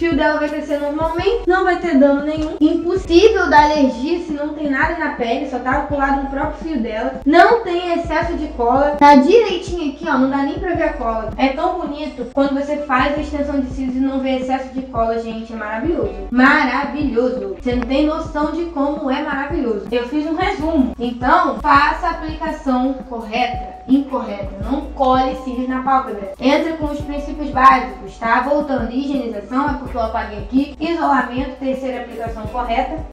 fio dela vai crescer normalmente, não vai ter dano nenhum. Impossível da alergia se não tem nada na pele, só tá colado no próprio fio dela. Não tem excesso de cola, tá direitinho aqui, ó, não dá nem pra ver a cola. É tão bonito quando você faz a extensão de cílios e não vê excesso de cola, gente, é maravilhoso. Maravilhoso. Você não tem noção de como é maravilhoso. Eu fiz um resumo. Então, faça a aplicação correta, incorreta. Não cole cílios na pálpebra. Entra com os princípios básicos, tá? Voltando, higienização é porque eu apaguei aqui. Isolamento, terceira aplicação correta.